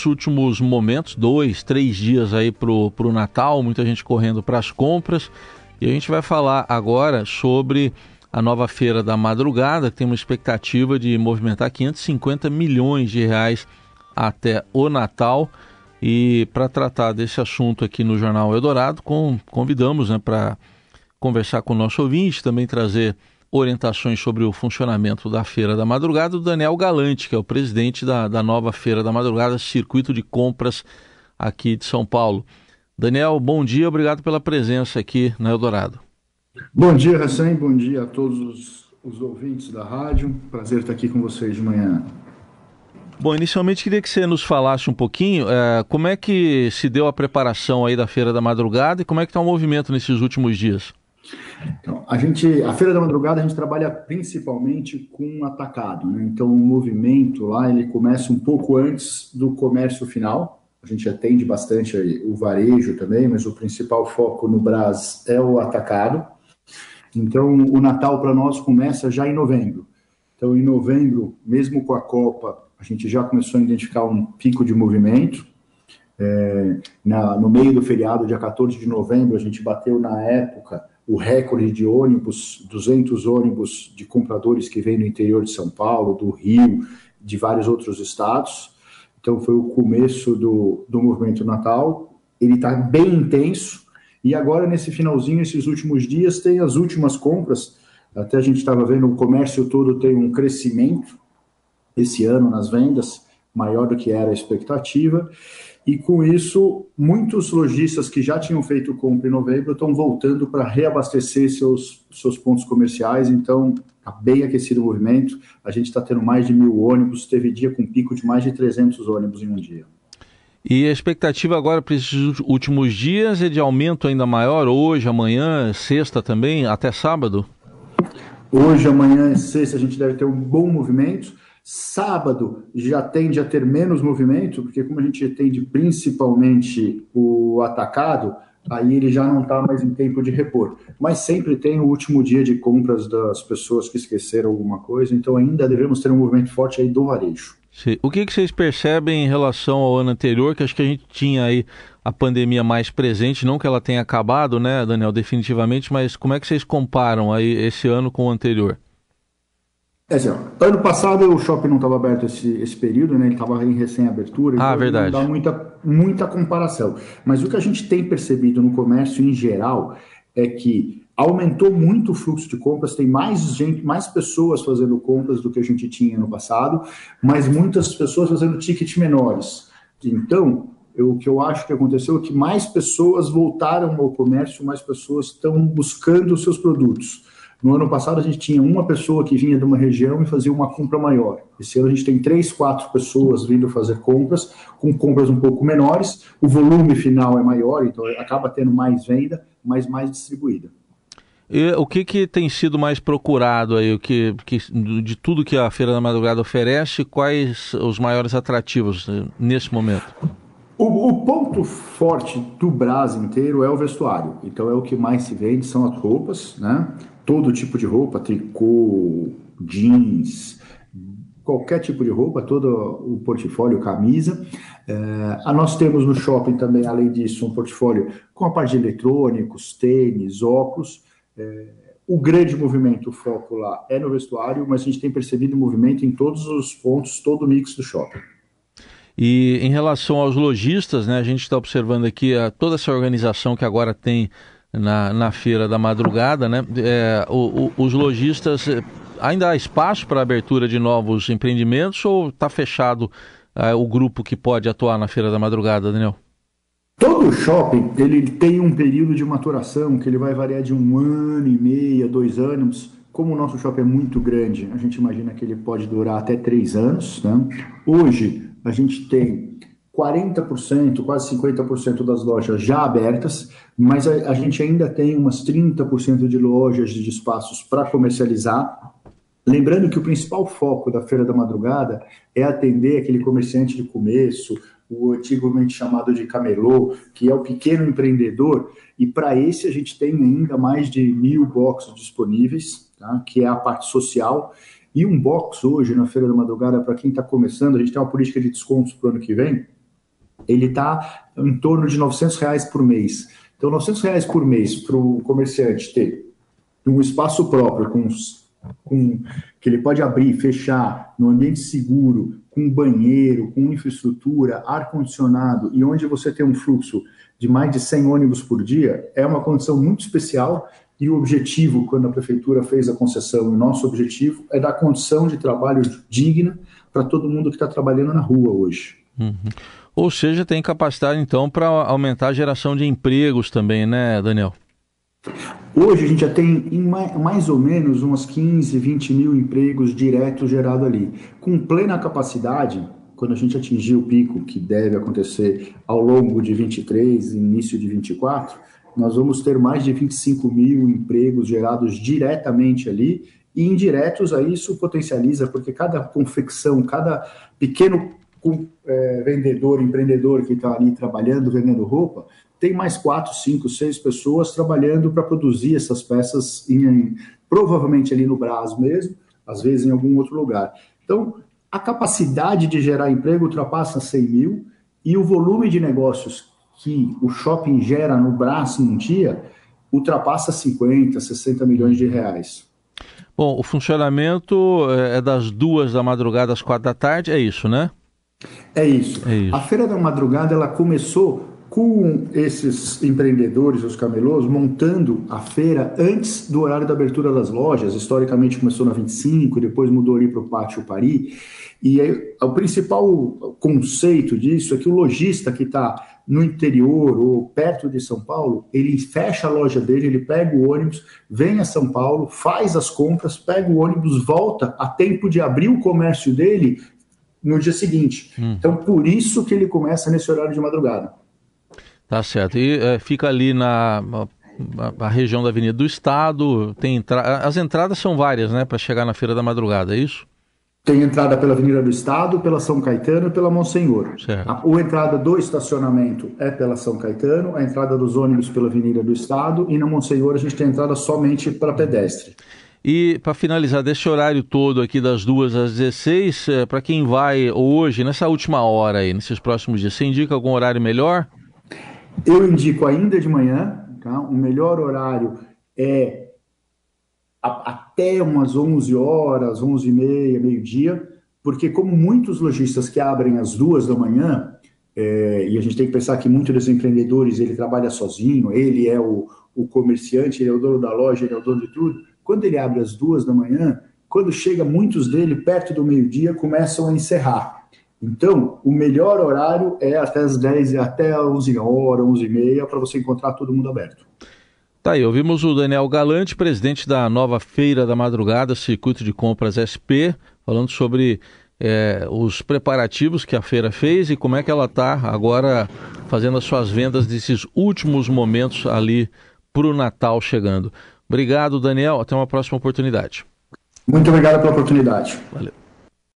muitos últimos momentos, dois, três dias aí pro, pro Natal, muita gente correndo para as compras. E a gente vai falar agora sobre a nova feira da madrugada, que tem uma expectativa de movimentar 550 milhões de reais até o Natal. E para tratar desse assunto aqui no Jornal Eldorado, com, convidamos né, para conversar com o nosso ouvinte, também trazer orientações sobre o funcionamento da Feira da Madrugada, o Daniel Galante, que é o presidente da, da nova Feira da Madrugada, Circuito de Compras aqui de São Paulo. Daniel, bom dia, obrigado pela presença aqui na Eldorado. Bom dia, Hassan, bom dia a todos os, os ouvintes da rádio. Prazer estar aqui com vocês de manhã. Bom, inicialmente queria que você nos falasse um pouquinho é, como é que se deu a preparação aí da Feira da Madrugada e como é que está o movimento nesses últimos dias. Então, a gente, a Feira da Madrugada, a gente trabalha principalmente com atacado, né? Então, o movimento lá, ele começa um pouco antes do comércio final. A gente atende bastante o varejo também, mas o principal foco no Brás é o atacado. Então, o Natal para nós começa já em novembro. Então, em novembro, mesmo com a Copa, a gente já começou a identificar um pico de movimento. É, na, no meio do feriado, dia 14 de novembro, a gente bateu na época o recorde de ônibus, 200 ônibus de compradores que vêm do interior de São Paulo, do Rio, de vários outros estados. Então foi o começo do, do movimento Natal. Ele está bem intenso. E agora, nesse finalzinho, esses últimos dias, tem as últimas compras. Até a gente estava vendo o comércio todo tem um crescimento esse ano nas vendas, maior do que era a expectativa. E com isso, muitos lojistas que já tinham feito compra em novembro estão voltando para reabastecer seus, seus pontos comerciais. Então, está bem aquecido o movimento. A gente está tendo mais de mil ônibus. Teve dia com pico de mais de 300 ônibus em um dia. E a expectativa agora para esses últimos dias é de aumento ainda maior, hoje, amanhã, sexta também, até sábado? Hoje, amanhã e sexta a gente deve ter um bom movimento. Sábado já tende a ter menos movimento, porque como a gente atende principalmente o atacado, aí ele já não está mais em tempo de repor. Mas sempre tem o último dia de compras das pessoas que esqueceram alguma coisa, então ainda devemos ter um movimento forte aí do varejo. Sim. O que, que vocês percebem em relação ao ano anterior, que acho que a gente tinha aí a pandemia mais presente, não que ela tenha acabado, né, Daniel, definitivamente, mas como é que vocês comparam aí esse ano com o anterior? É assim, ó, ano passado o shopping não estava aberto esse, esse período, né? Ele estava em recém-abertura, então ah, verdade. não dá muita, muita comparação. Mas o que a gente tem percebido no comércio em geral é que aumentou muito o fluxo de compras, tem mais gente, mais pessoas fazendo compras do que a gente tinha no passado, mas muitas pessoas fazendo tickets menores. Então, eu, o que eu acho que aconteceu é que mais pessoas voltaram ao comércio, mais pessoas estão buscando os seus produtos. No ano passado, a gente tinha uma pessoa que vinha de uma região e fazia uma compra maior. Esse ano, a gente tem três, quatro pessoas vindo fazer compras, com compras um pouco menores. O volume final é maior, então acaba tendo mais venda, mas mais distribuída. E o que, que tem sido mais procurado aí, o que, que, de tudo que a Feira da Madrugada oferece, quais os maiores atrativos eh, nesse momento? O, o, ponto forte do Brasil inteiro é o vestuário. Então é o que mais se vende, são as roupas, né? Todo tipo de roupa, tricô, jeans, qualquer tipo de roupa, todo o portfólio, camisa. É, nós temos no shopping também, além disso, um portfólio com a parte de eletrônicos, tênis, óculos. É, o grande movimento, o foco lá é no vestuário, mas a gente tem percebido movimento em todos os pontos, todo o mix do shopping. E em relação aos lojistas, né, a gente está observando aqui a, toda essa organização que agora tem na, na feira da madrugada, né? É, o, o, os lojistas, é, ainda há espaço para abertura de novos empreendimentos ou está fechado é, o grupo que pode atuar na feira da madrugada, Daniel? Todo shopping ele tem um período de maturação que ele vai variar de um ano e meio, dois anos. Como o nosso shopping é muito grande, a gente imagina que ele pode durar até três anos. Né? Hoje a gente tem 40%, quase 50% das lojas já abertas, mas a, a gente ainda tem umas 30% de lojas de espaços para comercializar. Lembrando que o principal foco da Feira da Madrugada é atender aquele comerciante de começo, o antigamente chamado de camelô, que é o pequeno empreendedor, e para esse a gente tem ainda mais de mil boxes disponíveis, tá? que é a parte social. E um box hoje na Feira da Madrugada, para quem está começando, a gente tem uma política de descontos para o ano que vem, ele está em torno de 900 reais por mês. Então, 900 reais por mês para o comerciante ter um espaço próprio, com, com, que ele pode abrir, fechar, no ambiente seguro, com banheiro, com infraestrutura, ar-condicionado, e onde você tem um fluxo de mais de 100 ônibus por dia, é uma condição muito especial e o objetivo, quando a prefeitura fez a concessão, o nosso objetivo é dar condição de trabalho digna para todo mundo que está trabalhando na rua hoje. Uhum. Ou seja, tem capacidade então para aumentar a geração de empregos também, né, Daniel? Hoje a gente já tem mais ou menos uns 15, 20 mil empregos diretos gerados ali. Com plena capacidade, quando a gente atingir o pico, que deve acontecer ao longo de 23 início de 24, nós vamos ter mais de 25 mil empregos gerados diretamente ali e indiretos a isso potencializa, porque cada confecção, cada pequeno é, vendedor, empreendedor que está ali trabalhando, vendendo roupa, tem mais quatro, cinco, seis pessoas trabalhando para produzir essas peças, em, provavelmente ali no Brás mesmo, às vezes em algum outro lugar. Então, a capacidade de gerar emprego ultrapassa 100 mil e o volume de negócios que o shopping gera no braço num dia ultrapassa 50, 60 milhões de reais. Bom, o funcionamento é, é das duas da madrugada às quatro da tarde, é isso, né? É isso. É isso. A feira da madrugada ela começou com esses empreendedores, os camelôs, montando a feira antes do horário da abertura das lojas. Historicamente começou na 25, depois mudou ali para o Pátio Paris. E aí, o principal conceito disso é que o lojista que está no interior ou perto de São Paulo, ele fecha a loja dele, ele pega o ônibus, vem a São Paulo, faz as compras, pega o ônibus, volta a tempo de abrir o comércio dele no dia seguinte. Hum. Então, por isso que ele começa nesse horário de madrugada. Tá certo. E é, fica ali na a, a, região da Avenida do Estado, tem entra... as entradas são várias, né, para chegar na Feira da Madrugada, é isso? Tem entrada pela Avenida do Estado, pela São Caetano e pela Monsenhor. Certo. A, a entrada do estacionamento é pela São Caetano, a entrada dos ônibus pela Avenida do Estado e na Monsenhor a gente tem entrada somente para pedestre. E para finalizar desse horário todo aqui das duas às 16, é, para quem vai hoje, nessa última hora aí, nesses próximos dias, você indica algum horário melhor? Eu indico ainda de manhã, tá? o melhor horário é a, até umas 11 horas, 11 e meia, meio-dia, porque como muitos lojistas que abrem às duas da manhã, é, e a gente tem que pensar que muitos dos empreendedores, ele trabalha sozinho, ele é o, o comerciante, ele é o dono da loja, ele é o dono de tudo, quando ele abre às duas da manhã, quando chega muitos dele perto do meio-dia, começam a encerrar. Então, o melhor horário é até as 10, até 11 horas, 11 e meia, para você encontrar todo mundo aberto. Tá aí, ouvimos o Daniel Galante, presidente da nova Feira da Madrugada, Circuito de Compras SP, falando sobre é, os preparativos que a feira fez e como é que ela está agora fazendo as suas vendas desses últimos momentos ali para o Natal chegando. Obrigado, Daniel. Até uma próxima oportunidade. Muito obrigado pela oportunidade. Valeu.